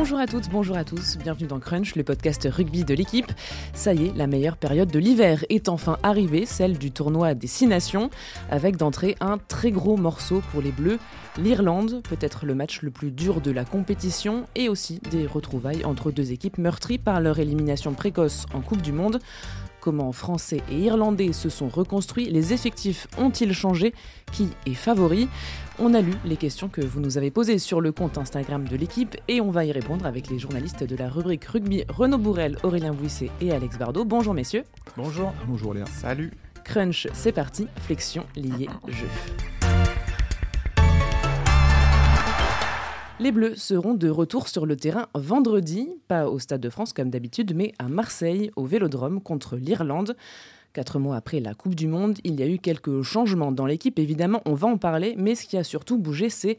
Bonjour à toutes, bonjour à tous, bienvenue dans Crunch, le podcast rugby de l'équipe. Ça y est, la meilleure période de l'hiver est enfin arrivée, celle du tournoi des Six Nations, avec d'entrée un très gros morceau pour les Bleus, l'Irlande, peut-être le match le plus dur de la compétition, et aussi des retrouvailles entre deux équipes meurtries par leur élimination précoce en Coupe du Monde. Comment Français et Irlandais se sont reconstruits Les effectifs ont-ils changé? Qui est favori? On a lu les questions que vous nous avez posées sur le compte Instagram de l'équipe et on va y répondre avec les journalistes de la rubrique rugby Renaud Bourrel, Aurélien Bouisset et Alex Bardot. Bonjour messieurs. Bonjour. Bonjour Léa. Salut. Crunch, c'est parti. Flexion, liée, jeu. Les Bleus seront de retour sur le terrain vendredi, pas au Stade de France comme d'habitude, mais à Marseille, au Vélodrome contre l'Irlande. Quatre mois après la Coupe du Monde, il y a eu quelques changements dans l'équipe, évidemment, on va en parler, mais ce qui a surtout bougé, c'est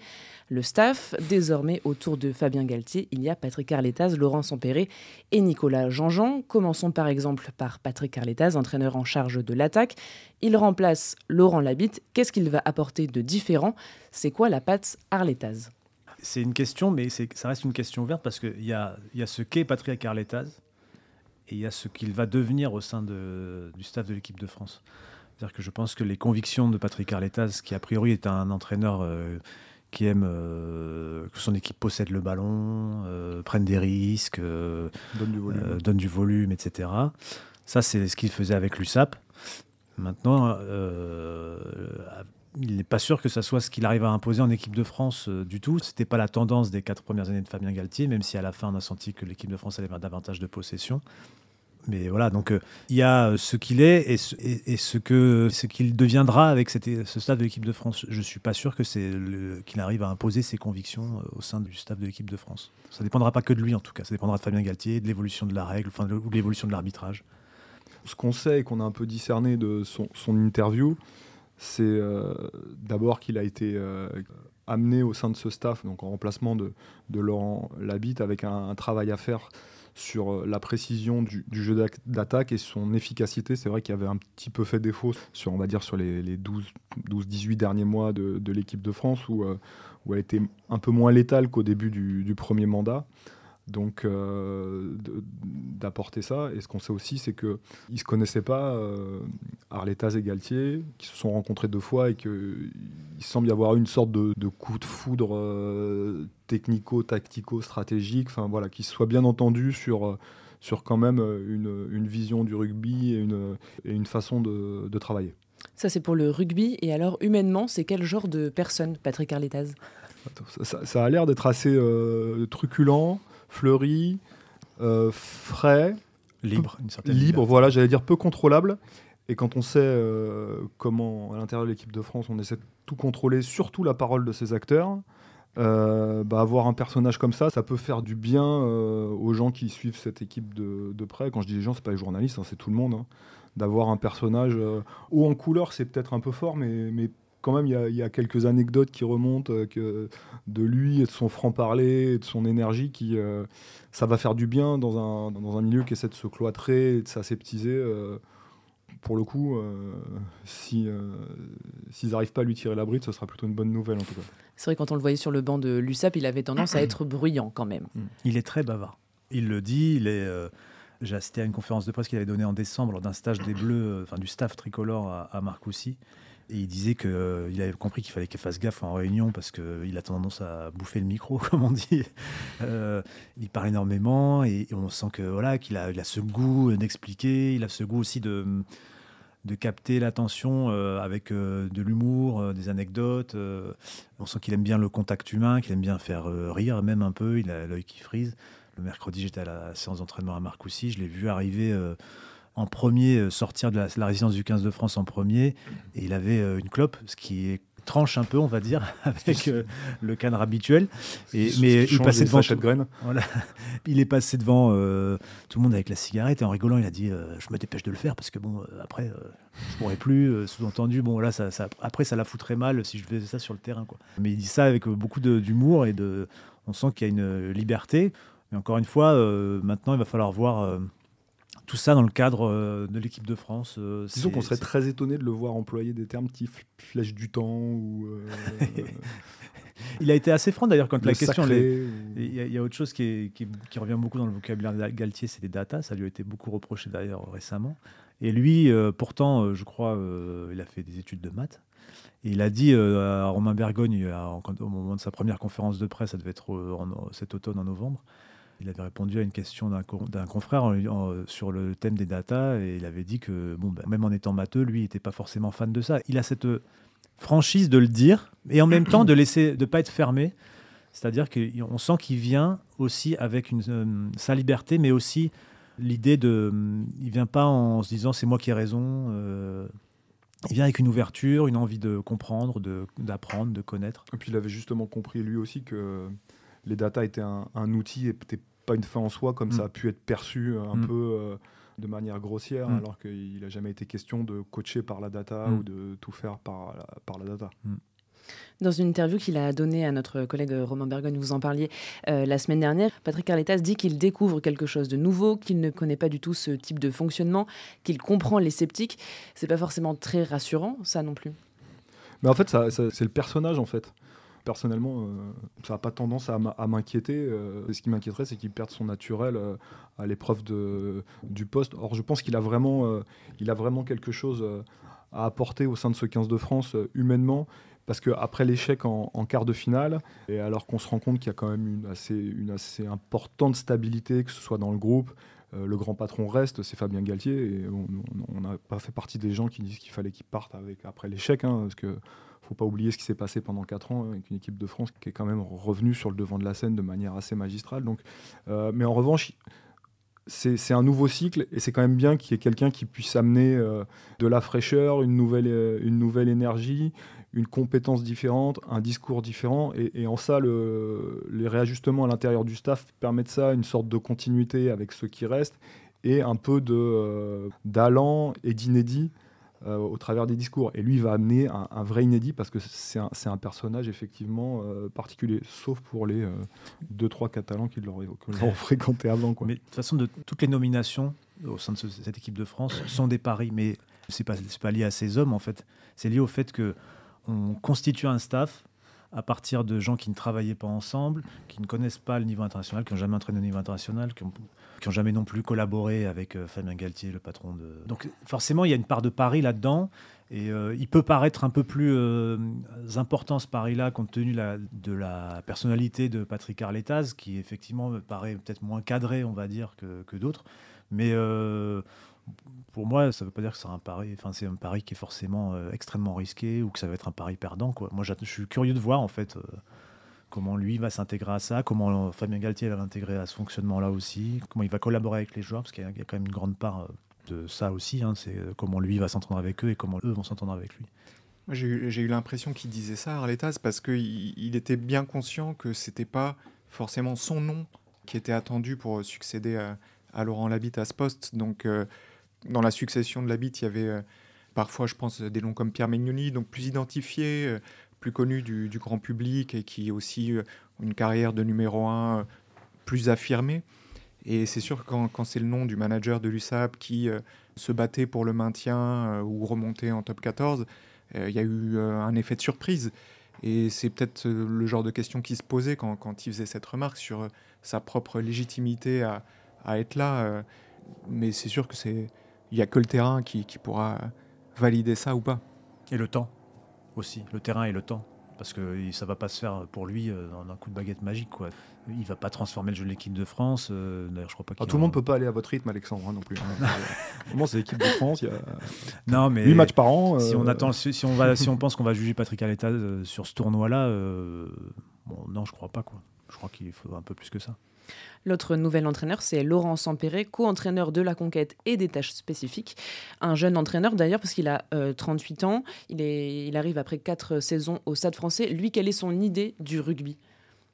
le staff. Désormais, autour de Fabien Galtier, il y a Patrick Arletaz, Laurent Sampéré et Nicolas Jean-Jean. Commençons par exemple par Patrick Arletaz, entraîneur en charge de l'attaque. Il remplace Laurent Labitte. Qu'est-ce qu'il va apporter de différent? C'est quoi la patte Arletaz? C'est une question, mais ça reste une question ouverte parce qu'il y y a ce qu'est Patrick Arletaz et il y a ce qu'il va devenir au sein de, du staff de l'équipe de France. C'est-à-dire que je pense que les convictions de Patrick Arletaz, qui a priori est un entraîneur euh, qui aime euh, que son équipe possède le ballon, euh, prenne des risques, donne du, volume. donne, du volume. etc. Ça, c'est ce qu'il faisait avec l'USAP. Maintenant, il n'est pas sûr que ça soit ce qu'il arrive à imposer en équipe de France euh, du tout. C'était pas la tendance des quatre premières années de Fabien Galtier, même si à la fin on a senti que l'équipe de France allait avoir davantage de possession. Mais voilà, donc euh, il y a euh, ce qu'il est et ce, que ce qu'il deviendra avec ce staff de l'équipe de France. Je suis pas sûr que c'est qu'il arrive à imposer ses convictions au sein du staff de l'équipe de France. Ça dépendra pas que de lui en tout cas. Ça dépendra de Fabien Galtier, de l'évolution de la règle, enfin ou de l'évolution de l'arbitrage. Ce qu'on sait et qu'on a un peu discerné de son, interview, c'est euh, d'abord qu'il a été euh, amené au sein de ce staff, donc en remplacement de, Laurent Labitte, avec un, travail à faire sur euh, la précision du, jeu d'attaque et son efficacité. C'est vrai qu'il avait un petit peu fait défaut sur, on va dire, sur les, 12-18 derniers mois de, l'équipe de France, où, où elle était un peu moins létale qu'au début du, premier mandat. Donc euh, d'apporter ça. Et ce qu'on sait aussi, c'est qu'ils ne se connaissaient pas, euh, Arletaz et Galtier, qui se sont rencontrés deux fois et qu'il semble y avoir une sorte de, coup de foudre euh, technico-tactico-stratégique, enfin voilà, qui se soit bien entendu sur, sur quand même une, une, vision du rugby et une, et une façon de, de travailler. Ça, c'est pour le rugby. Et alors, humainement, c'est quel genre de personne, Patrick Arletaz ça, ça, a l'air d'être assez truculent, fleuri, euh, frais, libre, libre. Voilà, j'allais dire peu contrôlable. Et quand on sait euh, comment, à l'intérieur de l'équipe de France, on essaie de tout contrôler, surtout la parole de ses acteurs, euh, bah, avoir un personnage comme ça, ça peut faire du bien aux gens qui suivent cette équipe de, près. Quand je dis les gens, c'est pas les journalistes, hein, c'est tout le monde. Hein. D'avoir un personnage haut en couleur, c'est peut-être un peu fort, mais, mais quand même, il y, a, quelques anecdotes qui remontent euh, que de lui et de son franc-parler et de son énergie qui, euh, ça va faire du bien dans un, dans un milieu qui essaie de se cloîtrer et de s'aseptiser. Euh, pour le coup, s'ils n'arrivent pas à lui tirer la bride, ce sera plutôt une bonne nouvelle en tout cas. C'est vrai, quand on le voyait sur le banc de l'USAP, il avait tendance à être bruyant quand même. Mm. Il est très bavard. Il le dit, il est. J'ai assisté à une conférence de presse qu'il avait donnée en décembre lors d'un stage des Bleus, enfin du staff tricolore à, à Marcoussis. Il disait qu'il euh, avait compris qu'il fallait qu'il fasse gaffe en réunion parce qu'il a tendance à bouffer le micro, comme on dit. Euh, il parle énormément et, on sent que voilà qu'il a, a, ce goût d'expliquer, il a ce goût aussi de, de capter l'attention euh, avec de l'humour, des anecdotes. on sent qu'il aime bien le contact humain, qu'il aime bien faire rire même un peu. Il a l'œil qui frise. Le mercredi, j'étais à la séance d'entraînement à Marcoussis, je l'ai vu arriver en premier, euh, sortir de la, résidence du 15 de France en premier, et il avait euh, une clope, ce qui est tranche un peu, on va dire, avec euh, le cadre habituel. Et, mais il passait devant. De graines. Voilà. Il est passé devant tout le monde avec la cigarette et en rigolant, il a dit Je me dépêche de le faire parce que, bon, après, je pourrais plus. Sous-entendu, bon, là, ça, après, ça la foutrait mal si je faisais ça sur le terrain. Quoi. Mais il dit ça avec beaucoup d'humour et de. On sent qu'il y a une liberté. Mais encore une fois, maintenant, il va falloir voir tout ça dans le cadre euh, de l'équipe de France. Euh, Disons qu'on serait très étonné de le voir employer des termes qui flèchent du temps ou. Euh, Il a été assez franc d'ailleurs quand Le la question. sacré, les- ou- Il y, a- il y a autre chose qui, est- qui- qui revient beaucoup dans le vocabulaire de Galtier, c'est les data. Ça lui a été beaucoup reproché d'ailleurs récemment. Et lui, euh, pourtant, euh, je crois, euh, il a fait des études de maths. Et il a dit à Romain Bergogne, au moment de sa première conférence de presse, ça devait être en- cet automne, en novembre, il avait répondu à une question d'un co- d'un confrère en- sur le thème des data et il avait dit que bon, ben, même en étant matheux, lui, il n'était pas forcément fan de ça. Il a cette euh, franchise de le dire et en même temps de laisser de pas être fermé. C'est-à-dire qu'on sent qu'il vient aussi avec euh, sa liberté, mais aussi l'idée de. Il vient pas en se disant c'est moi qui ai raison. euh, il vient avec une ouverture, une envie de comprendre, d'apprendre, de, connaître. Et puis il avait justement compris lui aussi que les data étaient un, un outil et pas une fin en soi, comme Mm. ça a pu être perçu un Mm. peu euh, de manière grossière, Mm. alors qu'il n'a jamais été question de coacher par la data ou de tout faire par la, par la data. Dans une interview qu'il a donnée à notre collègue Romain Bergogne, vous en parliez euh, la semaine dernière, Patrick Arletas dit qu'il découvre quelque chose de nouveau, qu'il ne connaît pas du tout ce type de fonctionnement, qu'il comprend les sceptiques. C'est pas forcément très rassurant, ça non plus. Mais en fait, ça, ça- c'est le personnage, en fait. Personnellement, euh, ça n'a pas tendance à, m'inquiéter. euh, ce qui m'inquiéterait, c'est qu'il perde son naturel euh, à l'épreuve du poste. Or, je pense qu'il a, vraiment, a vraiment quelque chose à apporter au sein de ce 15 de France, humainement. Parce qu'après l'échec en, en quart de finale, et alors qu'on se rend compte qu'il y a quand même une assez, une assez importante stabilité, que ce soit dans le groupe, le grand patron reste, c'est Fabien Galtier. Et on n'a pas fait partie des gens qui disent qu'il fallait qu'il parte avec, après l'échec, hein, parce que faut pas oublier ce qui s'est passé pendant 4 ans avec une équipe de France qui est quand même revenue sur le devant de la scène de manière assez magistrale. Euh, mais en revanche, c'est un nouveau cycle et c'est quand même bien qu'il y ait quelqu'un qui puisse amener euh, de la fraîcheur, une nouvelle, euh, une nouvelle énergie, une compétence différente, un discours différent. Et, en ça, le- les réajustements à l'intérieur du staff permettent ça, une sorte de continuité avec ceux qui restent et un peu euh, d'allant et d'inédit euh, au travers des discours. Et lui, il va amener un, un vrai inédit parce que c'est un, personnage effectivement euh, particulier, sauf pour les 2-3 Catalans qui l'ont fréquenté avant. Quoi. Mais de toute façon, de toutes les nominations au sein de ce- cette équipe de France sont des paris. Mais c'est pas c'est pas lié à ces hommes en fait. C'est lié au fait que on constitue un staff à partir de gens qui ne travaillaient pas ensemble, qui ne connaissent pas le niveau international, qui n'ont jamais entraîné au niveau international, qui n'ont jamais non plus collaboré avec euh, Fabien Galtier, le patron de. Donc forcément, il y a une part de pari là-dedans. Et euh, il peut paraître un peu plus euh, important ce pari-là, compte tenu de la personnalité de Patrick Arletaz, qui effectivement me paraît peut-être moins cadré, on va dire, que, d'autres. Mais pour moi, ça ne veut pas dire que c'est un pari. Enfin, c'est un pari qui est forcément euh, extrêmement risqué ou que ça va être un pari perdant. Moi, je suis curieux de voir en fait euh, comment lui va s'intégrer à ça, comment euh, Fabien Galtier va l'intégrer à ce fonctionnement-là aussi, comment il va collaborer avec les joueurs, parce qu'il y, a- quand même une grande part de ça aussi. hein, c'est comment lui va s'entendre avec eux et comment eux vont s'entendre avec lui. J'ai eu, l'impression qu'il disait ça, Arletaz, parce qu'il il était bien conscient que c'était pas forcément son nom qui était attendu pour succéder à, à Laurent Labitte à ce poste. Donc, dans la succession de Labitte, il y avait euh, parfois, je pense, des noms comme Pierre Mignoni, donc plus identifiés, euh, plus connus du, grand public et qui aussi euh, une carrière de numéro un plus affirmée. Et c'est sûr que quand, c'est le nom du manager de l'USAP qui se battait pour le maintien ou remonter en top 14, euh, il y a eu un effet de surprise. Et c'est peut-être le genre de question qui se posait quand, il faisait cette remarque sur sa propre légitimité à, être là. mais c'est sûr que c'est il n'y a que le terrain qui, qui pourra valider ça ou pas. Et le temps aussi, le terrain et le temps. Parce que ça va pas se faire pour lui euh, en un coup de baguette magique. Quoi. Il va pas transformer le jeu de l'équipe de France. euh, D'ailleurs, je crois pas Ah, tout le en- monde peut pas aller à votre rythme, Alexandre, hein, non plus. hein. C'est l'équipe de France, il y a Non, mais 8 matchs par an. si euh, on attend, si, si on va, si on pense qu'on va juger Patrick Aleta euh, sur ce tournoi-là, euh, bon, non, je crois pas quoi. Je crois qu'il faut un peu plus que ça. L'autre nouvel entraîneur, c'est Laurent Sampéré, co-entraîneur de la conquête et des tâches spécifiques. Un jeune entraîneur d'ailleurs, parce qu'il a euh, 38 ans. Il, est, il arrive après 4 saisons au Stade français. Lui, quelle est son idée du rugby?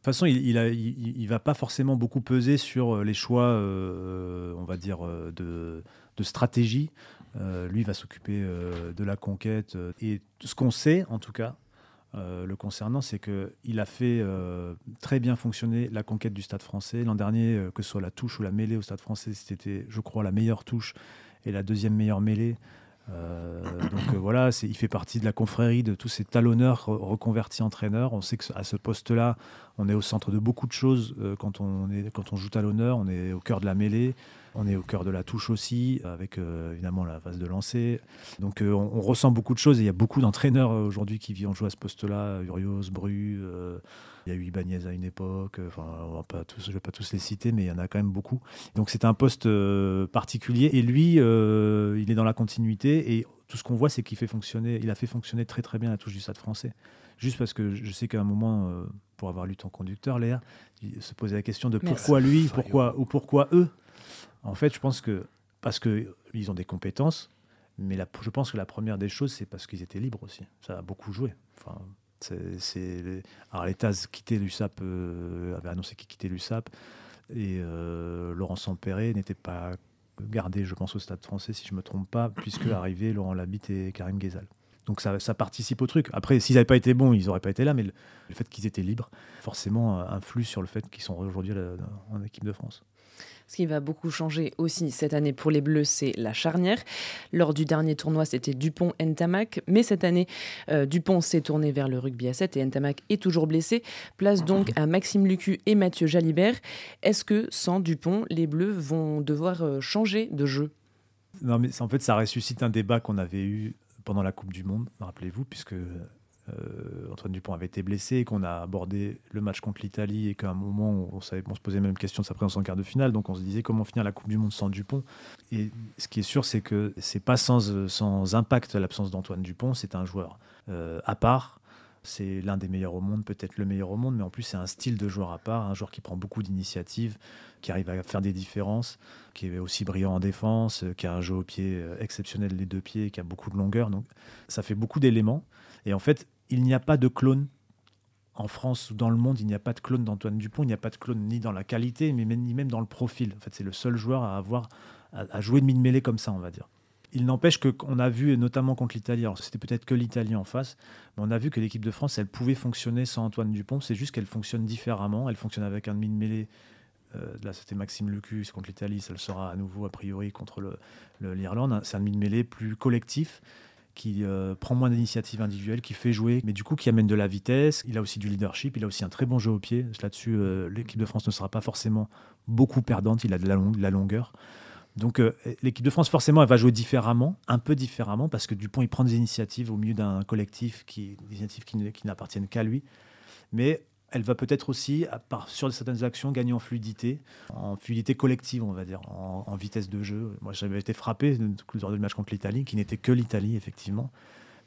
De toute façon, il, il va pas forcément beaucoup peser sur euh, les choix, euh, on va dire, euh, de, stratégie. Euh, lui va s'occuper de la conquête. et ce qu'on sait, en tout cas, euh, le concernant, c'est qu'il a fait euh, très bien fonctionner la conquête du Stade français. L'an dernier, euh, que ce soit la touche ou la mêlée au Stade français, c'était, je crois, la meilleure touche et la deuxième meilleure mêlée donc voilà, il fait partie de la confrérie de tous ces talonneurs reconvertis entraîneurs. On sait qu'à ce poste-là, on est au centre de beaucoup de choses euh, quand, on est, quand on joue talonneur. On est au cœur de la mêlée, on est au cœur de la touche aussi, avec évidemment la phase de lancer. Donc on, ressent beaucoup de choses et il y a beaucoup d'entraîneurs aujourd'hui qui viennent jouer à ce poste-là. Urios, Bru. Il y a eu Ibanez à une époque, enfin, pas tous, je ne vais pas tous les citer, mais il y en a quand même beaucoup. Donc c'est un poste euh, particulier. Et lui, euh, il est dans la continuité. Et tout ce qu'on voit, c'est qu'il fait fonctionner, il a fait fonctionner très très bien la touche du SAD français. Juste parce que je sais qu'à un moment, euh, pour avoir lu ton conducteur, Léa, il se posait la question de pourquoi lui, pourquoi ou pourquoi eux. En fait, je pense que parce qu'ils ont des compétences, mais la, je pense que la première des choses, c'est parce qu'ils étaient libres aussi. Ça a beaucoup joué. Enfin, c'est, alors l'État quittait l'USAP, euh, avait annoncé qu'il quittait l'USAP, et euh, Laurent Sampéré n'était pas gardé, je pense, au Stade français, si je ne me trompe pas, puisque arrivaient Laurent Labitte et Karim Ghezal. Donc ça, ça, participe au truc. Après, s'ils n'avaient pas été bons, ils n'auraient pas été là, mais le, le fait qu'ils étaient libres, forcément, influe sur le fait qu'ils sont aujourd'hui en équipe de France. Ce qui va beaucoup changer aussi cette année pour les Bleus, c'est la charnière. Lors du dernier tournoi, c'était Dupont-Ntamak, mais cette année, euh, Dupont s'est tourné vers le rugby à 7 et Ntamak est toujours blessé. Place donc à Maxime Lucu et Mathieu Jalibert. Est-ce que sans Dupont, les Bleus vont devoir euh, changer de jeu? Non, mais en fait, ça ressuscite un débat qu'on avait eu pendant la Coupe du Monde, rappelez-vous, puisque euh, Antoine Dupont avait été blessé, qu'on a abordé le match contre l'Italie et qu'à un moment, on, se posait même question de sa présence en quart de finale. Donc on se disait comment finir la Coupe du Monde sans Dupont? Et ce qui est sûr, c'est que c'est pas sans, sans impact l'absence d'Antoine Dupont. C'est un joueur euh, à part. C'est l'un des meilleurs au monde, peut-être le meilleur au monde, mais en plus c'est un style de joueur à part, un joueur qui prend beaucoup d'initiatives, qui arrive à faire des différences, qui est aussi brillant en défense, qui a un jeu au pied euh, exceptionnel les deux pieds, qui a beaucoup de longueur. Donc ça fait beaucoup d'éléments. Et en fait, il n'y a pas de clone en France ou dans le monde, il n'y a pas de clone d'Antoine Dupont, il n'y a pas de clone ni dans la qualité, mais ni même dans le profil. En fait, c'est le seul joueur à avoir à, jouer de mid-mêlée comme ça, on va dire. Il n'empêche qu'on a vu, notamment contre l'Italie, alors c'était peut-être que l'Italie en face, mais on a vu que l'équipe de France, elle pouvait fonctionner sans Antoine Dupont. C'est juste qu'elle fonctionne différemment. Elle fonctionne avec un mid-mêlée. Euh, là, c'était Maxime Lucus contre l'Italie. Ça le sera à nouveau, a priori, contre l'Irlande. C'est un mid-mêlée plus collectif qui euh, prend moins d'initiatives individuelles, qui fait jouer, mais du coup qui amène de la vitesse. Il a aussi du leadership, il a aussi un très bon jeu au pied. Là-dessus, euh, l'équipe de France ne sera pas forcément beaucoup perdante, il a de la, longueur. Donc l'équipe de France, forcément, elle va jouer différemment, un peu différemment, parce que Dupont, il prend des initiatives au milieu d'un collectif, qui, des initiatives qui n'appartiennent qu'à lui. Mais elle va peut-être aussi, sur certaines actions, gagner en fluidité, en fluidité collective, on va dire, en, vitesse de jeu. Moi, j'avais été frappé lors du match contre l'Italie, qui n'était que l'Italie, effectivement,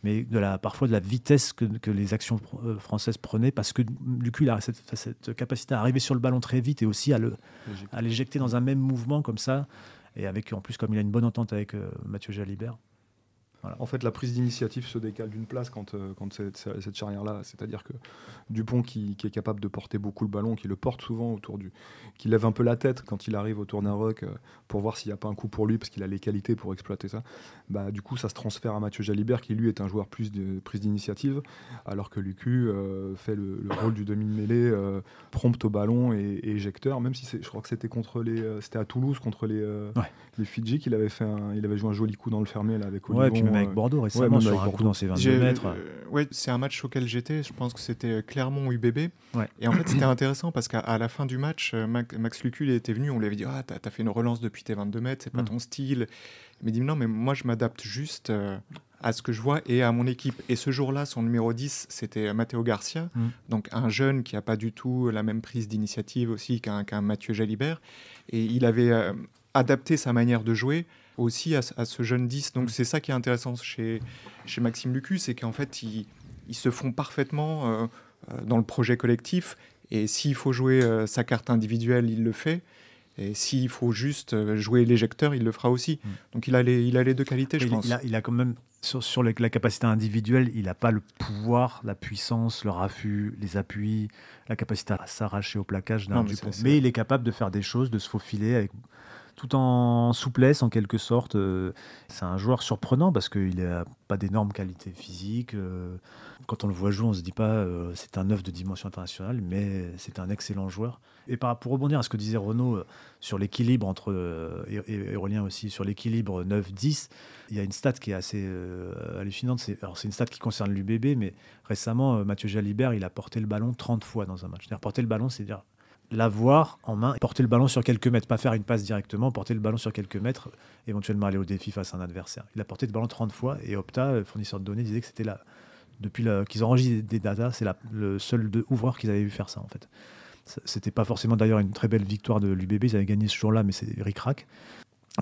mais de la, parfois de la vitesse que, les actions euh, françaises prenaient, parce que Lucu a cette, cette, capacité à arriver sur le ballon très vite et aussi à l'éjecter dans un même mouvement comme ça, et avec en plus, comme il a une bonne entente avec euh, Mathieu Jalibert, en fait, la prise d'initiative se décale d'une place quand, euh, quand c'est cette charnière-là. C'est-à-dire que Dupont, qui, qui, est capable de porter beaucoup le ballon, qui le porte souvent autour du. qui lève un peu la tête quand il arrive autour d'un rock euh, pour voir s'il n'y a pas un coup pour lui, parce qu'il a les qualités pour exploiter ça. Bah, du coup, ça se transfère à Mathieu Jalibert, qui lui est un joueur plus de prise d'initiative, alors que Lucu euh, fait le, rôle du demi-mêlée, prompte au ballon et, éjecteur, même si je crois que c'était contre les. c'était à Toulouse, contre les, les Fidji, qu'il avait, fait il avait joué un joli coup dans le fermé là, avec Olivon avec euh, Bordeaux récemment sur un coup dans ses 22 mètres. Euh, ouais, c'est un match auquel j'étais. Je pense que c'était euh, Clermont UBB. Et en fait, c'était intéressant parce qu'à la fin du match, Max Lucul était venu. On lui avait dit Ah, t'as as fait une relance depuis tes 22 mètres, c'est pas mm. ton style. Mais dit Non, mais moi, je m'adapte juste à ce que je vois et à mon équipe. Et ce jour-là, son numéro 10, c'était Matteo Garcia, mm. donc un jeune qui n'a pas du tout la même prise d'initiative aussi qu'un Mathieu Jalibert. Et il avait adapté sa manière de jouer aussi à, ce jeune 10. Donc mm. c'est ça qui est intéressant chez, chez Maxime Lucu, c'est qu'en fait, ils, ils, se font parfaitement euh, euh, dans le projet collectif. Et s'il faut jouer euh, sa carte individuelle, il le fait. Et s'il faut juste jouer l'éjecteur, il le fera aussi. Mm. Donc il a les, il a les deux qualités, je pense. Il a, il a, quand même, sur, sur la capacité individuelle, il n'a pas le pouvoir, la puissance, le raffut, les appuis, la capacité à s'arracher au plaquage d'un Mais il est capable de faire des choses, de se faufiler avec tout en souplesse en quelque sorte. Euh, c'est un joueur surprenant parce qu'il n'a pas d'énormes qualités physiques. Euh, quand on le voit jouer, on ne se dit pas euh, c'est un œuf de dimension internationale, mais c'est un excellent joueur. Et pour rebondir à ce que disait Renaud sur l'équilibre entre, et, aussi, sur l'équilibre 9-10, il y a une stat qui est assez hallucinante. C'est, alors c'est une stat qui concerne l'UBB, mais récemment, Mathieu Jalibert, il a porté le ballon 30 fois dans un match. Porter le ballon, c'est dire l'avoir en main, porter le ballon sur quelques mètres, pas faire une passe directement, porter le ballon sur quelques mètres, éventuellement aller au défi face à un adversaire. Il a porté le ballon 30 fois et Opta, fournisseur de données, disait que c'était là. Depuis qu'ils enregistrent des datas, c'est le seul ouvreur qu'ils avaient vu faire ça en fait. C'était pas forcément d'ailleurs une très belle victoire de l'UBB, ils avaient gagné ce jour-là, mais c'est ric-rac.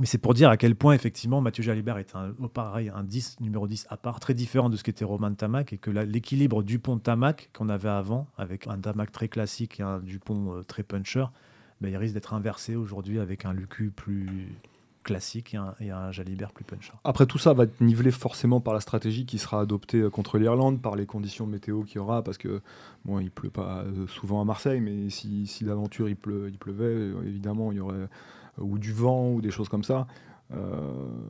Mais c'est pour dire à quel point, effectivement, Mathieu Jalibert est un, pareil, un 10, numéro 10 à part, très différent de ce qu'était Romain Tamac, et que l'équilibre Dupont-Tamac qu'on avait avant, avec un Tamac très classique et un Dupont euh, très puncher, ben, il risque d'être inversé aujourd'hui avec un Lucu plus classique et un, Jalibert plus puncher. Après, tout ça va être nivelé forcément par la stratégie qui sera adoptée euh, contre l'Irlande, par les conditions météo qu'il y aura, parce que bon, il pleut pas euh, souvent à Marseille, mais si, si d'aventure il, il pleuvait, évidemment, il y aurait ou du vent ou des choses comme ça. Euh,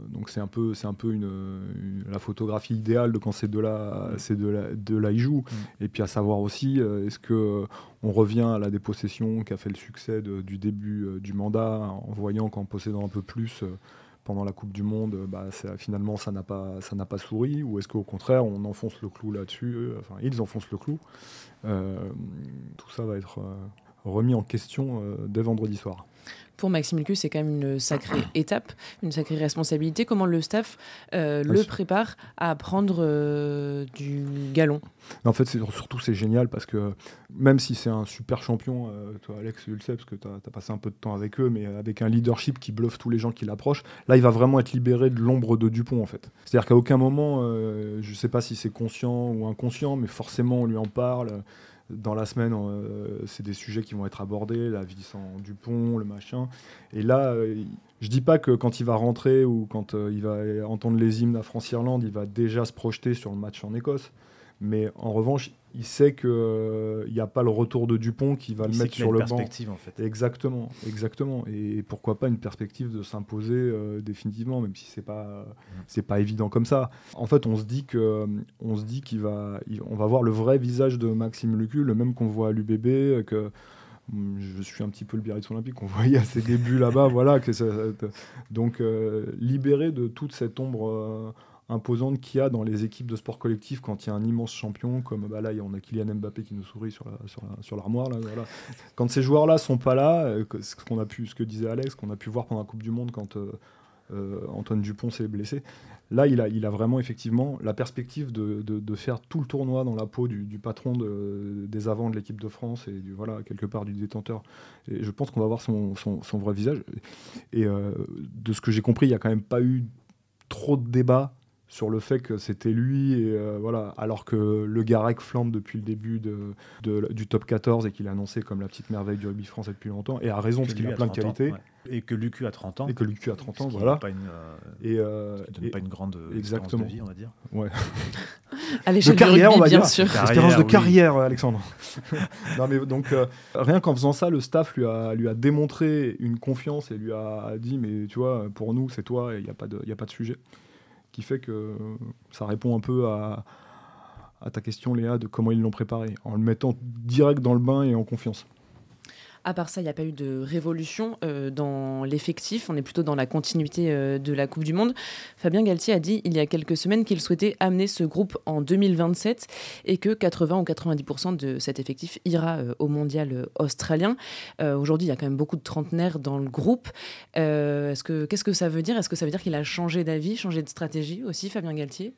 donc c'est un peu, c'est un peu une, la photographie idéale de quand ces deux-là, mm. ces deux-là, là jouent. Mm. Et puis à savoir aussi, euh, est-ce que euh, on revient à la dépossession qui a fait le succès du début du mandat, en voyant qu'en possédant un peu plus pendant la Coupe du Monde, bah, finalement ça n'a pas, ça n'a pas souri, ou est-ce qu'au contraire on enfonce le clou là-dessus, enfin ils enfoncent le clou. tout ça va être remis en question dès vendredi soir pour Maxime c'est quand même une sacrée étape, une sacrée responsabilité. Comment le staff euh, le prépare à prendre euh, du galon? En fait, surtout, c'est génial parce que même si c'est un super champion, euh, toi, Alex, tu le sais, parce que tu as, passé un peu de temps avec eux, mais avec un leadership qui bluffe tous les gens qui l'approchent, là, il va vraiment être libéré de l'ombre de Dupont, en fait. C'est-à-dire qu'à aucun moment, je ne sais pas si c'est conscient ou inconscient, mais forcément, on lui en parle dans la semaine, euh, c'est des sujets qui vont être abordés, la vie sans Dupont, le machin. Et là, je euh, je dis pas que quand il va rentrer ou quand euh, il va entendre les hymnes à France-Irlande, il va déjà se projeter sur le match en Écosse. Mais en revanche, il sait qu'il n'y a pas le retour de Dupont qui va le mettre sur le banc. En fait. Exactement, exactement. Et pourquoi pas une perspective de s'imposer euh, définitivement, même si c'est pas mm. c'est pas évident comme ça. En fait, on se dit que on se dit qu'il va on va voir le vrai visage de Maxime Lucu, le même qu'on voit à l'UBB que mm, je suis un petit peu le Biarritz Olympique qu'on voyait à ses débuts là-bas, voilà. Que donc euh, libéré de toute cette ombre euh, imposante qu'il y a dans les équipes de sport collectif quand il y a un immense champion, comme bah là, on a Kylian Mbappé qui nous sourit sur, l'armoire. Sur voilà. Quand ces joueurs-là sont pas là, euh, ce, qu'on a pu, ce que disait Alex, qu'on a pu voir pendant la Coupe du Monde quand euh, euh, Antoine Dupont s'est blessé, là, il a, il a vraiment effectivement la perspective de, de, faire tout le tournoi dans la peau du, patron des avants de l'équipe de France et voilà, quelque part du détenteur. Et je pense qu'on va voir son, son, son, vrai visage. Et de ce que j'ai compris, il n'y a quand même pas eu trop de débats sur le fait que c'était lui, et, euh, voilà, alors que le Garec flambe depuis le début de, du top 14 et qu'il est annoncé comme la petite merveille du rugby français depuis longtemps, et a raison parce qu'il a plein de qualités. Et que Lucu a 30 ans. Et que Lucu a 30 ans, voilà. Pas une, euh, et euh, donne pas une grande exactement. de vie, on va dire. Ouais. à l'échelle de carrière, on va bien sûr. Espérance de carrière, Alexandre. non, mais donc, rien qu'en faisant ça, le staff lui a, lui a démontré une confiance et lui a dit, mais tu vois, pour nous, c'est toi, et il n'y a, pas de, a pas de sujet qui fait que ça répond un peu à, ta question, Léa, de comment ils l'ont préparé, en le mettant direct dans le bain et en confiance. À part ça, il n'y a pas eu de révolution euh, dans l'effectif. On est plutôt dans la continuité euh, de la Coupe du Monde. Fabien Galtier a dit il y a quelques semaines qu'il souhaitait amener ce groupe en 2027 et que 80 ou 90% de cet effectif ira euh, au mondial australien. Aujourd'hui, il y a quand même beaucoup de trentenaires dans le groupe. est-ce que, qu'est-ce que ça veut dire? Est-ce que ça veut dire qu'il a changé d'avis, changé de stratégie aussi, Fabien Galtier?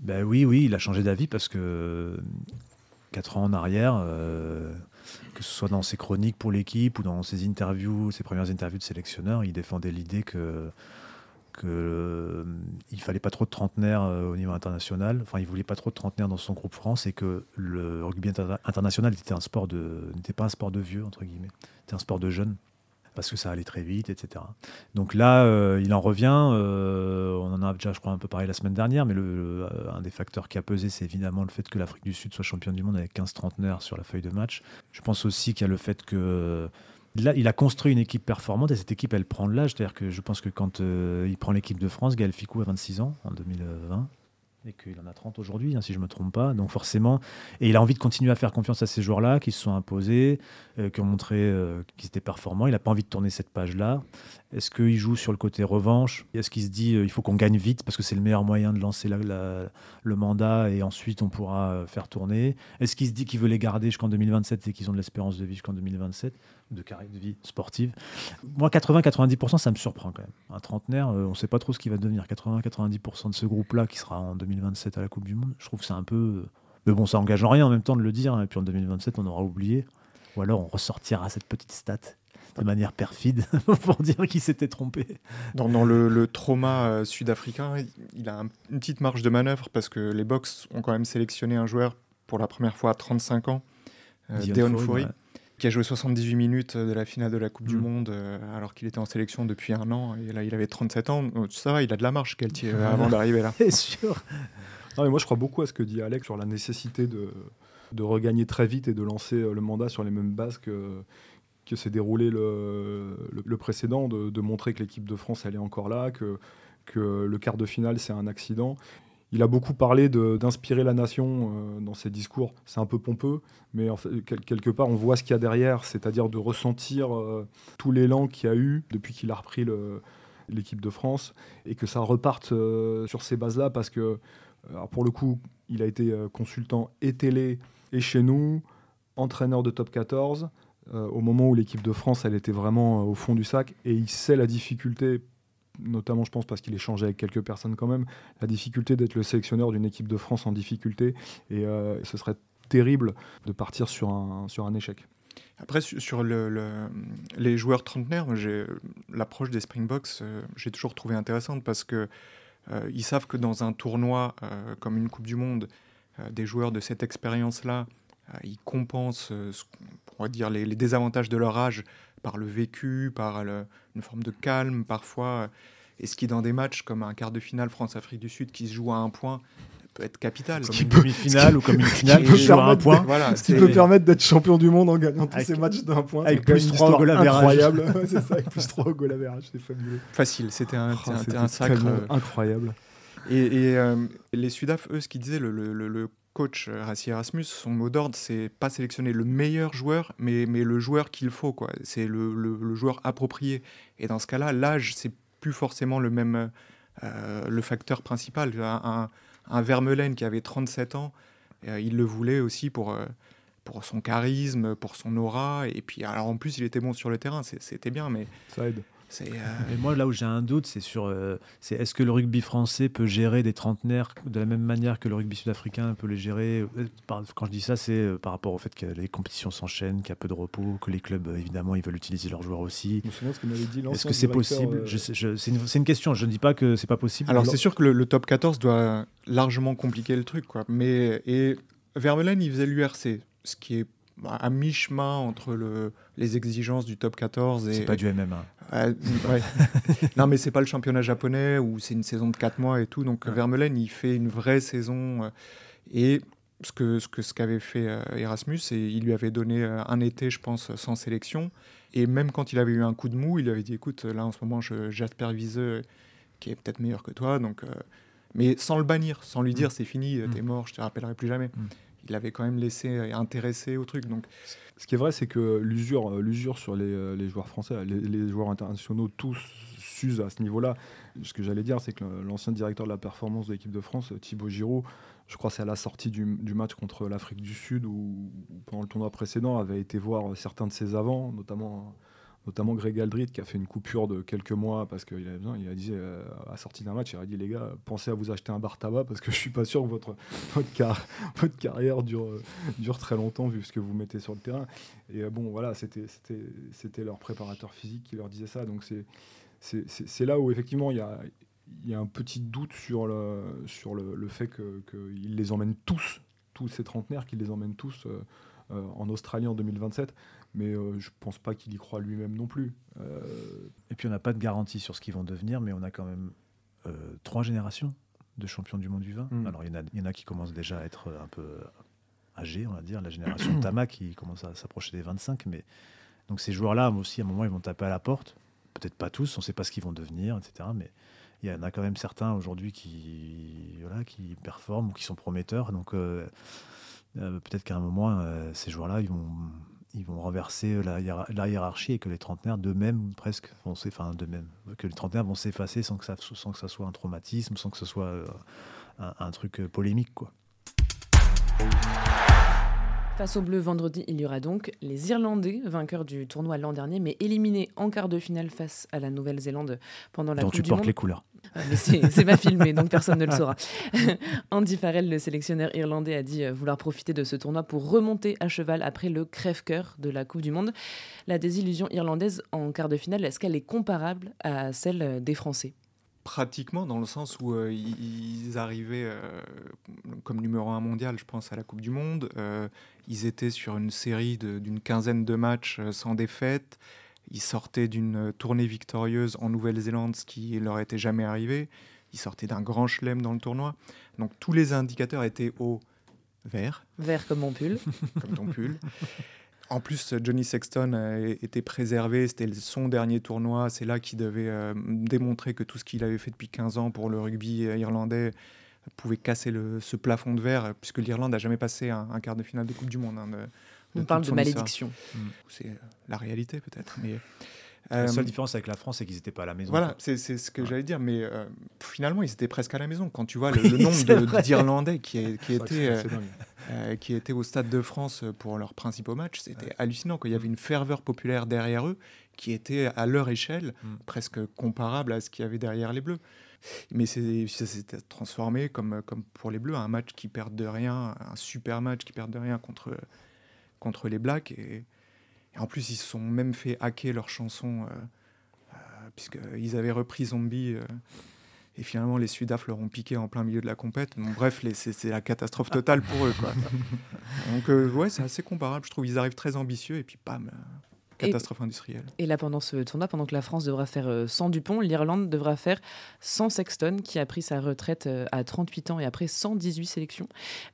Ben oui, oui, il a changé d'avis parce que 4 ans en arrière, que ce soit dans ses chroniques pour l'équipe ou dans ses interviews, ses premières interviews de sélectionneur, il défendait l'idée que qu'il euh, il fallait pas trop de trentenaires euh, au niveau international. Enfin, il voulait pas trop de trentenaires dans son groupe France et que le rugby international n'était pas un sport de vieux entre guillemets, c'était un sport de jeunes parce que ça allait très vite, etc. Donc là, euh, il en revient. Euh, on en a déjà, je crois, un peu parlé la semaine dernière, mais le, euh, un des facteurs qui a pesé, c'est évidemment le fait que l'Afrique du Sud soit championne du monde avec 15 trentenaires sur la feuille de match. Je pense aussi qu'il y a le fait que Là, il a construit une équipe performante et cette équipe, elle prend de l'âge. C'est-à-dire que je pense que quand il prend l'équipe de France, Gaël Ficou a 26 ans en 2020 et qu'il en a 30 aujourd'hui, hein, si je ne me trompe pas. Donc forcément, et il a envie de continuer à faire confiance à ces joueurs-là qui se sont imposés, euh, qui ont montré euh, qu'ils étaient performants. Il n'a pas envie de tourner cette page-là. Est-ce qu'il joue sur le côté revanche? Est-ce qu'il se dit euh, il faut qu'on gagne vite parce que c'est le meilleur moyen de lancer la- la- le mandat et ensuite on pourra euh, faire tourner? Est-ce qu'il se dit qu'il veut les garder jusqu'en 2027 et qu'ils ont de l'espérance de vie jusqu'en 2027 de carrière de vie sportive? Moi, 80-90%, ça me surprend quand même. Un trentenaire, euh, on ne sait pas trop ce qu'il va devenir. 80-90% de ce groupe-là qui sera en 2027 à la Coupe du Monde, je trouve que c'est un peu. euh, Mais bon, ça engage en rien en même temps de le dire. hein. Et puis en 2027, on aura oublié. Ou alors on ressortira cette petite stat de manière perfide pour dire qu'il s'était trompé. Dans, dans le, le trauma euh, sud-africain, il- a un- une petite marge de manœuvre parce que les Box ont quand même sélectionné un joueur pour la première fois à 35 ans, euh, Dion Deon Foury, ouais. qui a joué 78 minutes de la finale de la Coupe du Mm. Monde euh, alors qu'il était en sélection depuis un an et là il avait 37 ans. Donc, Ça va, il a de la marge, Galtier, euh, avant d'arriver là. C'est sûr. Non, mais moi, je crois beaucoup à ce que dit Alex sur la nécessité de, de regagner très vite et de lancer euh, le mandat sur les mêmes bases que, que s'est déroulé le, précédent, de, montrer que l'équipe de France, elle est encore là, que, le quart de finale, c'est un accident. Il a beaucoup parlé d'inspirer la nation euh, dans ses discours. C'est un peu pompeux, mais quelque part, on voit ce qu'il y a derrière, c'est-à-dire de ressentir euh, tout l'élan qu'il y a eu depuis qu'il a repris l'équipe de France et que ça reparte euh, sur ces bases-là parce que pour le coup, il a été consultant et télé et chez nous, entraîneur de top 14, euh, au moment où l'équipe de France, elle était vraiment euh, au fond du sac, et il sait la difficulté, notamment je pense parce qu'il échangeait avec quelques personnes quand même, la difficulté d'être le sélectionneur d'une équipe de France en difficulté, et euh, ce serait terrible de partir sur un, sur un échec. Après, su- sur le- le- les joueurs trentenaires, l'approche des Springboks, euh, j'ai toujours trouvé intéressante parce que euh, ils savent que dans un tournoi euh, comme une Coupe du Monde, euh, des joueurs de cette expérience-là, euh, ils compensent euh, ce qu'on pourrait dire les, les désavantages de leur âge par le vécu, par le- une forme de calme parfois. Et ce qui, dans des matchs comme un quart de finale France-Afrique du Sud qui se joue à un point, peut être capital. Comme une demi-finale ou comme une finale peut qui se joue à un point. Voilà, Ce qui peut permettre d'être champion du monde en gagnant tous ces matchs d'un point. avec plus une trois au histoire goal average. incroyable. C'est ça, avec plus 3 au goal average, c'est fabuleux. facile. C'était un, Oh, un- c'était un sacre. euh, incroyable. Et, et, euh, les Sudaf, eux, ce qu'ils disaient, le, le- le- le coach euh, Rassi Erasmus, son mot d'ordre, c'est pas sélectionner le meilleur joueur, mais, mais le joueur qu'il faut. quoi. C'est le, le- joueur approprié. Et dans ce cas-là, l'âge, c'est plus forcément le même euh, le facteur principal. Un, un, Vermeulen qui avait 37 ans, euh, il le voulait aussi pour, pour son charisme, pour son aura. Et puis, alors en plus, il était bon sur le terrain, c'était bien, mais Ça aide. C'est. euh, Et moi, là où j'ai un doute, c'est sur euh, c'est est-ce que le rugby français peut gérer des trentenaires de la même manière que le rugby sud-africain peut les gérer Euh, par- Quand je dis ça, c'est euh, par rapport au fait que les compétitions s'enchaînent, qu'il y a peu de repos, que les clubs, euh, évidemment, ils veulent utiliser leurs joueurs aussi. Ce que dit Est-ce que c'est possible? euh, Je sais- je- C'est une, c'est une question. Je ne dis pas que c'est pas possible. Alors c'est sûr que le, le top 14 doit largement compliquer le truc, quoi. Mais et Vermeulen, il faisait l'URC, ce qui est à mi-chemin entre le, les exigences du top 14 et. c'est pas du MMA. Ouais. non, mais c'est pas le championnat japonais où c'est une saison de 4 mois et tout. Donc Ouais. Vermeulen, il fait une vraie saison. euh, et ce que ce que ce qu'avait fait euh, Erasmus, et il lui avait donné euh, un été, je pense, sans sélection. Et même quand il avait eu un coup de mou, il lui avait dit écoute, là en ce moment, Jasper Viseux, qui est peut-être meilleur que toi. Donc, mais sans le bannir, sans lui dire c'est fini, Mm. t'es mort, je te rappellerai plus jamais. Mm. Il avait quand même laissé intéresser au truc. Donc Ce qui est vrai, c'est que l'usure, euh, l'usure sur les, euh, joueurs français, les, joueurs internationaux, tous s'usent à ce niveau-là. Ce que j'allais dire, c'est que l'ancien directeur de la performance de l'équipe de France, Thibaut Giraud, je crois c'est à la sortie du, match contre l'Afrique du Sud ou pendant le tournoi précédent, avait été voir certains de ses avants, notamment, notamment Greg Aldrit, qui a fait une coupure de quelques mois parce qu'il avait besoin. Il a dit euh, à la sortie d'un match, il a dit les gars, pensez à vous acheter un bar tabac parce que je suis pas sûr que votre, votre, car- votre carrière dure, euh, dure très longtemps vu ce que vous mettez sur le terrain. Et euh, bon, voilà, c'était c'était- c'était leur préparateur physique qui leur disait ça. Donc c'est c'est- là où effectivement il y a, il y a un petit doute sur le, sur le, le fait qu'ils les emmènent tous, tous ces trentenaires, qu'ils les emmènent tous euh, euh, en Australie en 2027. Mais euh, je pense pas qu'il y croit lui-même non plus. Euh, Et puis on n'a pas de garantie sur ce qu'ils vont devenir, mais on a quand même euh, trois générations de champions du monde du vin. Mm. Alors il y, en a, il y en a qui commencent déjà à être un peu âgés, on va dire. La génération Tama qui commence à s'approcher des 25, mais Donc ces joueurs-là aussi, à un moment, ils vont taper à la porte. Peut-être pas tous, on ne sait pas ce qu'ils vont devenir, etc. Mais il y en a quand même certains aujourd'hui qui, voilà, qui performent ou qui sont prometteurs. Donc euh, euh, peut-être qu'à un moment, euh, ces joueurs-là, ils vont, ils vont renverser la, hiérarchie et que les trentenaires d'eux-mêmes presque vont enfin d'eux-mêmes, que les trentenaires vont s'effacer sans que ça, sans que ça soit un traumatisme, sans que ce soit un, un, truc polémique, quoi. Face au bleu vendredi, il y aura donc les Irlandais, vainqueurs du tournoi l'an dernier, mais éliminés en quart de finale face à la Nouvelle-Zélande pendant la Dont Coupe tu portes Monde. les couleurs. Ah, c'est pas filmé, donc personne ne le saura. Andy Farrell, le sélectionneur irlandais, a dit euh, vouloir profiter de ce tournoi pour remonter à cheval après le crève-cœur de la Coupe du Monde. La désillusion irlandaise en quart de finale, est-ce qu'elle est comparable à celle des Français? Pratiquement dans le sens où euh, ils arrivaient euh, comme numéro un mondial, je pense, à la Coupe du Monde. Euh, ils étaient sur une série d'une quinzaine de matchs sans défaite. Ils sortaient d'une tournée victorieuse en Nouvelle-Zélande, ce qui leur était jamais arrivé. Ils sortaient d'un grand chelem dans le tournoi. Donc tous les indicateurs étaient au vert. Vert comme mon pull. comme ton pull. En plus, Johnny Sexton a été préservé, c'était son dernier tournoi, c'est là qu'il devait euh, démontrer que tout ce qu'il avait fait depuis 15 ans pour le rugby irlandais pouvait casser le, ce plafond de verre, puisque l'Irlande n'a jamais passé un, un, quart de finale de Coupe du Monde. Hein, de On parle de malédiction. C'est euh, la réalité peut-être. Mais, la seule différence avec la France, c'est qu'ils n'étaient pas à la maison. Voilà, c'est ce que ouais. j'allais dire. Mais euh, finalement, ils étaient presque à la maison. Quand tu vois le, le nombre d'Irlandais qui, qui étaient euh, qui étaient au Stade de France pour leurs principaux matchs, c'était ouais. hallucinant. Quoi. Il y avait une ferveur populaire derrière eux qui était à leur échelle mm. presque comparable à ce qu'il y avait derrière les Bleus. Mais ça s'est transformé, comme, comme pour les Bleus, un match qui perd de rien, un super match qui perd de rien contre, contre les Blacks. Et, et en plus, ils se sont même fait hacker leur chanson, euh, euh, puisqu'ils avaient repris Zombie. Euh, et finalement, les Sudaf leur ont piqué en plein milieu de la compète. Bref, c'est la catastrophe totale pour eux. Quoi. Donc, euh, ouais, c'est assez comparable. Je trouve ils arrivent très ambitieux et puis, bam, catastrophe et, industrielle. Et là, pendant ce tournoi, pendant que la France devra faire euh, sans Dupont, l'Irlande devra faire sans Sexton, qui a pris sa retraite euh, à 38 ans et après 118 sélections.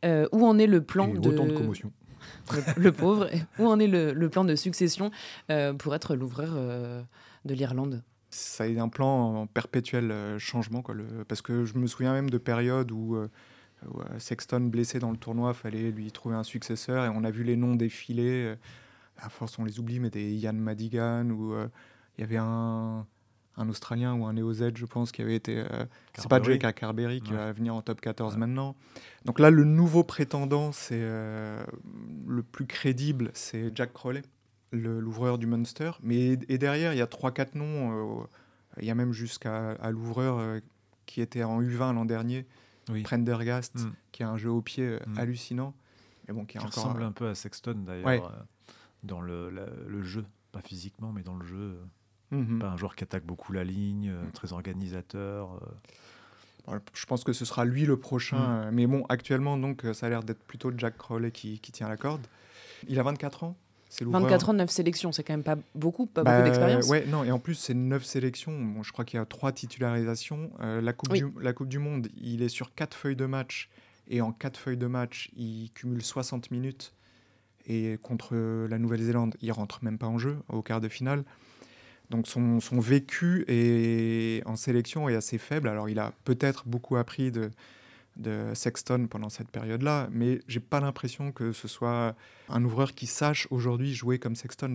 Euh, où en est le plan et de... Autant de commotion. Le, pauvre. Où en est le, plan de succession euh, pour être l'ouvreur euh, de l'Irlande? Ça été un plan en perpétuel euh, changement. Quoi, parce que je me souviens même de périodes où, Sexton, blessé dans le tournoi, fallait lui trouver un successeur et on a vu les noms défiler. À force, on les oublie, mais des Ian Madigan ou il y avait un, un Australien ou un Néo-Z, je pense, qui avait été. Euh, c'est pas Jake Carberry qui ouais. va venir en top 14 ouais. maintenant. Donc là, le nouveau prétendant, c'est euh, le plus crédible, c'est Jack Crowley l'ouvreur du Munster. Mais et derrière, il y a 3-4 noms. Euh, il y a même jusqu'à l'ouvreur euh, qui était en U20 l'an dernier, oui. Prendergast, mm. qui a un jeu au pied euh, mm. hallucinant. Mais bon, qui, qui encore, ressemble un peu à Sexton d'ailleurs, ouais. dans le, la, le, jeu. Pas physiquement, mais dans le jeu. Mm -hmm. Pas un joueur qui attaque beaucoup la ligne, très organisateur. Je pense que ce sera lui le prochain. Mais bon, actuellement, donc, ça a l'air d'être plutôt Jack Crowley qui, qui tient la corde. Il a 24 ans 24 ans, 9 sélections, c'est quand même pas beaucoup, pas bah, beaucoup d'expérience. Ouais, non, et en plus, c'est 9 sélections. Bon, je crois qu'il y a 3 titularisations. Euh, la, coupe oui. du, la Coupe du Monde, il est sur 4 feuilles de match. Et en 4 feuilles de match, il cumule 60 minutes. Et contre la Nouvelle-Zélande, il rentre même pas en jeu au quart de finale. Donc son, vécu est, en sélection est assez faible. Alors il a peut-être beaucoup appris de, Sexton pendant cette période-là, mais j'ai pas l'impression que ce soit un ouvreur qui sache aujourd'hui jouer comme Sexton,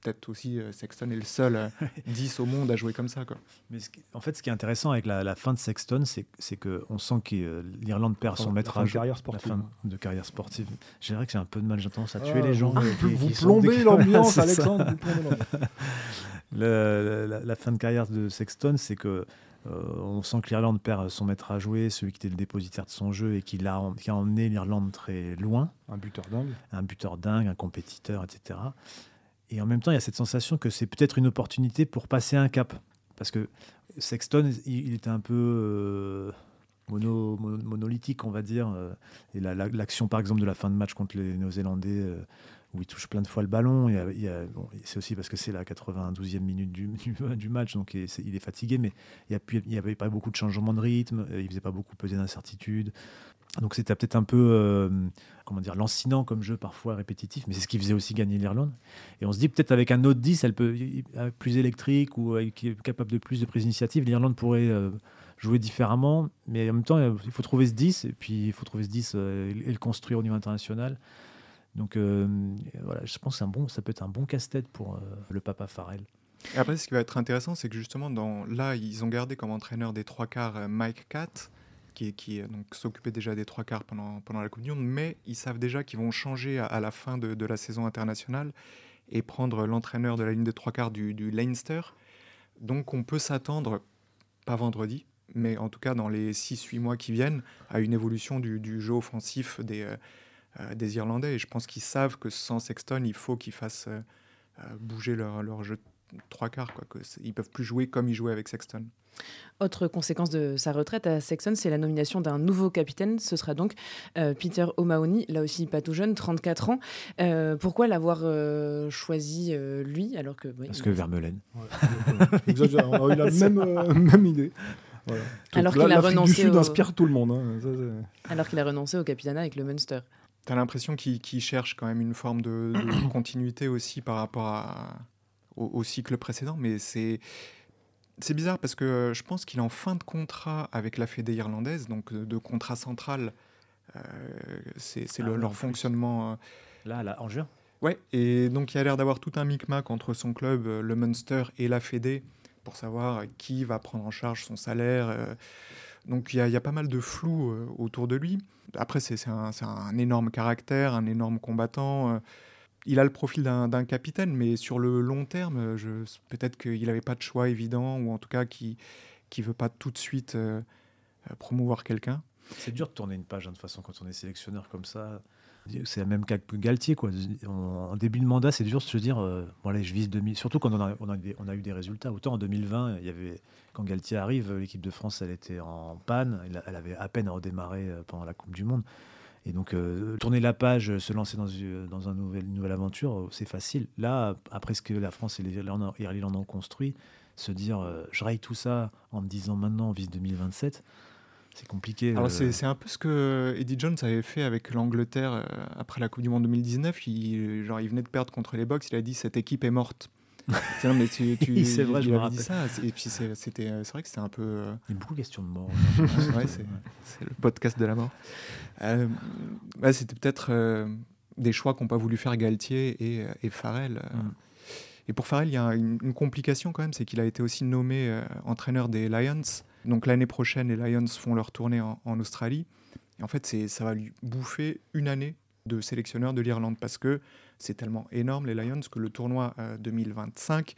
peut-être aussi euh, Sexton est le seul euh, 10 au monde à jouer comme ça. Quoi. Mais ce qui, en fait, ce qui est intéressant avec la, la fin de Sexton, c'est qu'on sent que euh, l'Irlande perd son maître à carrière sportive. La fin de carrière sportive. J'ai vrai que j'ai un peu de mal, j'ai tendance à tuer ah, les gens. Vous, qui, vous qui plombez l'ambiance, Alexandre. la, la, la, fin de carrière de Sexton, c'est que euh, on sent que l'Irlande perd son maître à jouer, celui qui était le dépositaire de son jeu et qui a, qui a emmené l'Irlande très loin. Un buteur dingue. Un buteur dingue, un compétiteur, etc. Et en même temps, il y a cette sensation que c'est peut-être une opportunité pour passer un cap. Parce que Sexton, il, était un peu euh, mono, mono, monolithique, on va dire. Euh, et l'action, la, par exemple, de la fin de match contre les Néo-Zélandais, euh, où il touche plein de fois le ballon. C'est aussi parce que c'est la 92e minute du, match, donc il est, fatigué, mais il n'y avait pas beaucoup de changements de rythme, il ne faisait pas beaucoup peser d'incertitude. Donc c'était peut-être un peu comment dire, lancinant comme jeu, parfois répétitif, mais c'est ce qui faisait aussi gagner l'Irlande. Et on se dit peut-être avec un autre 10, elle peut plus électrique ou qui est capable de plus de prise d'initiative, l'Irlande pourrait euh, jouer différemment, mais en même temps, il faut trouver ce 10 et puis il faut trouver ce 10 euh, et le construire au niveau international. Donc euh, voilà, je pense que un bon, ça peut être un bon casse-tête pour le papa Farrell. Après, ce qui va être intéressant, c'est que justement, dans, là, ils ont gardé comme entraîneur des trois quarts Mike Catt, qui, donc s'occupait déjà des trois quarts pendant, pendant la Coupe du Monde, mais ils savent déjà qu'ils vont changer à, la fin de, la saison internationale et prendre l'entraîneur de la ligne des trois quarts du, Leinster. Donc on peut s'attendre, pas vendredi, mais en tout cas dans les 6-8 mois qui viennent, à une évolution du, jeu offensif des, euh, des Irlandais. Et je pense qu'ils savent que sans Sexton, il faut qu'ils fassent euh, bouger leur, leur jeu trois quarts. Quoi, que ils peuvent plus jouer comme ils jouaient avec Sexton. Autre conséquence de sa retraite à Sexton, c'est la nomination d'un nouveau capitaine. Ce sera donc euh, Peter O'Mahony, là aussi pas tout jeune, 34 ans. Euh, pourquoi l'avoir euh, choisi lui alors que Parce que Vermeulen. on a eu la même, même idée. Alors qu'il a renoncé. Du Sud inspire tout le monde. Hein. alors qu'il a renoncé au capitanat avec le Munster. Tu as l'impression qu'il cherche quand même une forme de, continuité aussi par rapport à, au, cycle précédent, mais c'est c'est bizarre parce que euh, je pense qu'il est en fin de contrat avec la Fédé irlandaise, donc de contrat central. Euh, c'est ah leur fonctionnement. Euh, là, là, en juin Ouais, et donc il a l'air d'avoir tout un micmac entre son club, le Munster, et la Fédé pour savoir qui va prendre en charge son salaire. donc il y, a pas mal de flou autour de lui. Après, c'est un, un, énorme caractère, un énorme combattant il a le profil d'un capitaine, mais sur le long terme, peut-être qu'il n'avait pas de choix évident, ou en tout cas qui ne veut pas tout de suite euh, euh, promouvoir quelqu'un. C'est dur de tourner une page hein, de façon quand on est sélectionneur comme ça. C'est la même cas que Galtier. Quoi. En début de mandat, c'est dur de se dire euh, bon, allez, je vise 2000. Surtout quand on a, eu des résultats. Autant en 2020, il y avait, quand Galtier arrive, l'équipe de France elle était en panne. Elle avait à peine redémarré pendant la Coupe du Monde. Et donc, euh, tourner la page, se lancer dans, dans un nouvel, une nouvelle aventure, euh, c'est facile. Là, après ce que la France et l'Irlande ont construit, se dire euh, je raye tout ça en me disant maintenant on vise 2027, c'est compliqué. Alors, c'est un peu ce que Eddie Jones avait fait avec l'Angleterre après la Coupe du Monde 2019. Il, genre, il venait de perdre contre les Box, il a dit cette équipe est morte. Tiens, mais tu, tu c'est vrai, je me dit ça. Et puis c'est vrai que c'était un peu. Il y a beaucoup de questions de mort. ouais, c'est le podcast de la mort. Euh, c'était peut-être euh, des choix qu'ont pas voulu faire Galtier et, euh, et Farrell. Mm. Et pour Farrell, il y a une, complication quand même, c'est qu'il a été aussi nommé entraîneur des Lions. Donc l'année prochaine, les Lions font leur tournée en, Australie. Et en fait, ça va lui bouffer une année de sélectionneur de l'Irlande parce que c'est tellement énorme, les Lions, que le tournoi 2025,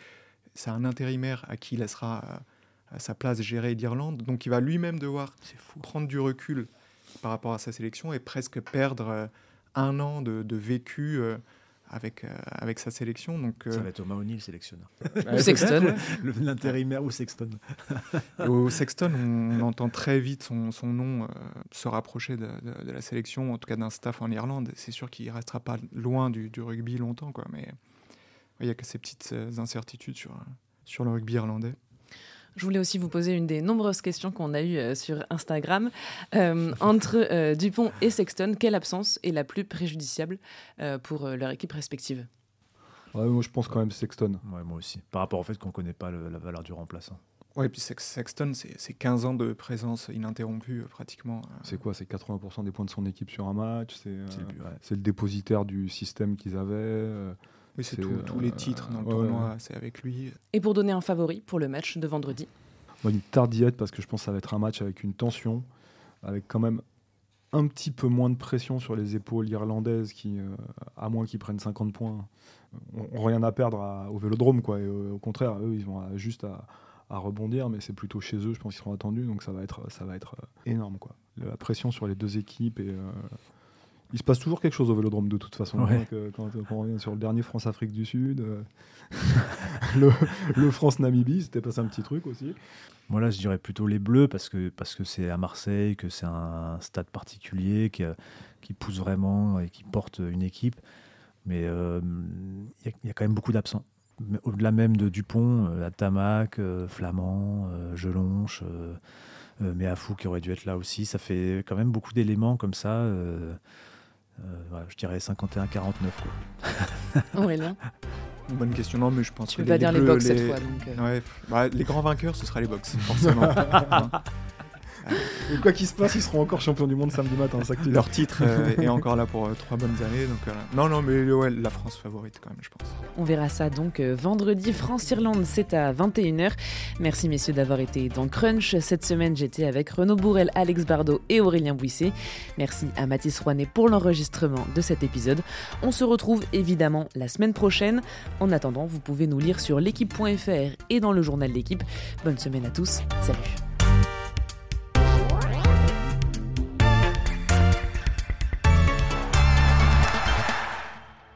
c'est un intérimaire à qui il laissera à sa place gérer l'Irlande. Donc il va lui-même devoir prendre du recul par rapport à sa sélection et presque perdre euh, un an de, vécu euh, avec, euh, avec sa sélection. Donc, Ça va être Thomas O'Neill, sélectionneur. ou Sexton. L'intérimaire ou Sexton. Au Sexton, on, entend très vite son, son nom se rapprocher de, de, la sélection, en tout cas d'un staff en Irlande. C'est sûr qu'il ne restera pas loin du, du, rugby longtemps, quoi, mais il n'y a que ces petites incertitudes sur, sur le rugby irlandais. Je voulais aussi vous poser une des nombreuses questions qu'on a eues euh, sur Instagram. Euh, entre euh, Dupont et Sexton, quelle absence est la plus préjudiciable pour leur équipe respective? Moi, je pense quand même Sexton. Ouais, moi aussi. Par rapport au fait qu'on ne connaît pas la valeur du remplaçant. Ouais, et puis Sexton, c'est 15 ans de présence ininterrompue pratiquement. C'est quoi? C'est 80% des points de son équipe sur un match? C'est le, le, dépositaire du système qu'ils avaient c'est tous les titres dans le tournoi, c'est avec lui. Et pour donner un favori pour le match de vendredi Une tardillette parce que je pense que ça va être un match avec une tension, avec quand même un petit peu moins de pression sur les épaules irlandaises qui, euh, à moins qu'ils prennent 50 points, ont rien à perdre au vélodrome. Quoi. Euh, au contraire, eux, ils ont juste à, rebondir, mais c'est plutôt chez eux, je pense qu'ils seront attendus, donc ça va être, ça va être euh, énorme. Quoi. La pression sur les deux équipes et il se passe toujours quelque chose au Vélodrome de toute façon. Hein, quand, on revient sur le dernier France-Afrique du Sud, euh, le, France-Namibie, c'était passé un petit truc aussi. Moi là, je dirais plutôt les Bleus parce que parce que c'est à Marseille, que c'est un stade particulier qui, qui pousse vraiment et qui porte une équipe. Mais euh, il y, a quand même beaucoup d'absents. Au-delà même de Dupont, euh, Tamac, Flamand, Gelonche. Euh, mais qui aurait dû être là aussi. Ça fait quand même beaucoup d'éléments comme ça. Euh, voilà, je dirais 51-49. Aurélien Bonne question, non, mais je pense tu que peux pas dire les box cette fois. Ouais, bah, les grands vainqueurs, ce sera les box, forcément. Et quoi qu'il se passe, ils seront encore champions du monde samedi matin. Ça Leur titre euh, est encore là pour euh, trois bonnes années. Donc, euh, non, non, mais ouais, la France favorite quand même, je pense. On verra ça donc vendredi. France-Irlande, c'est à 21h. Merci messieurs d'avoir été dans Crunch. Cette semaine, j'étais avec Renaud Bourrel, Alex Bardot et Aurélien Bouisset. Merci à Mathis Rouanet pour l'enregistrement de cet épisode. On se retrouve évidemment la semaine prochaine. En attendant, vous pouvez nous lire sur l'équipe.fr et dans le journal d'équipe. Bonne semaine à tous. Salut.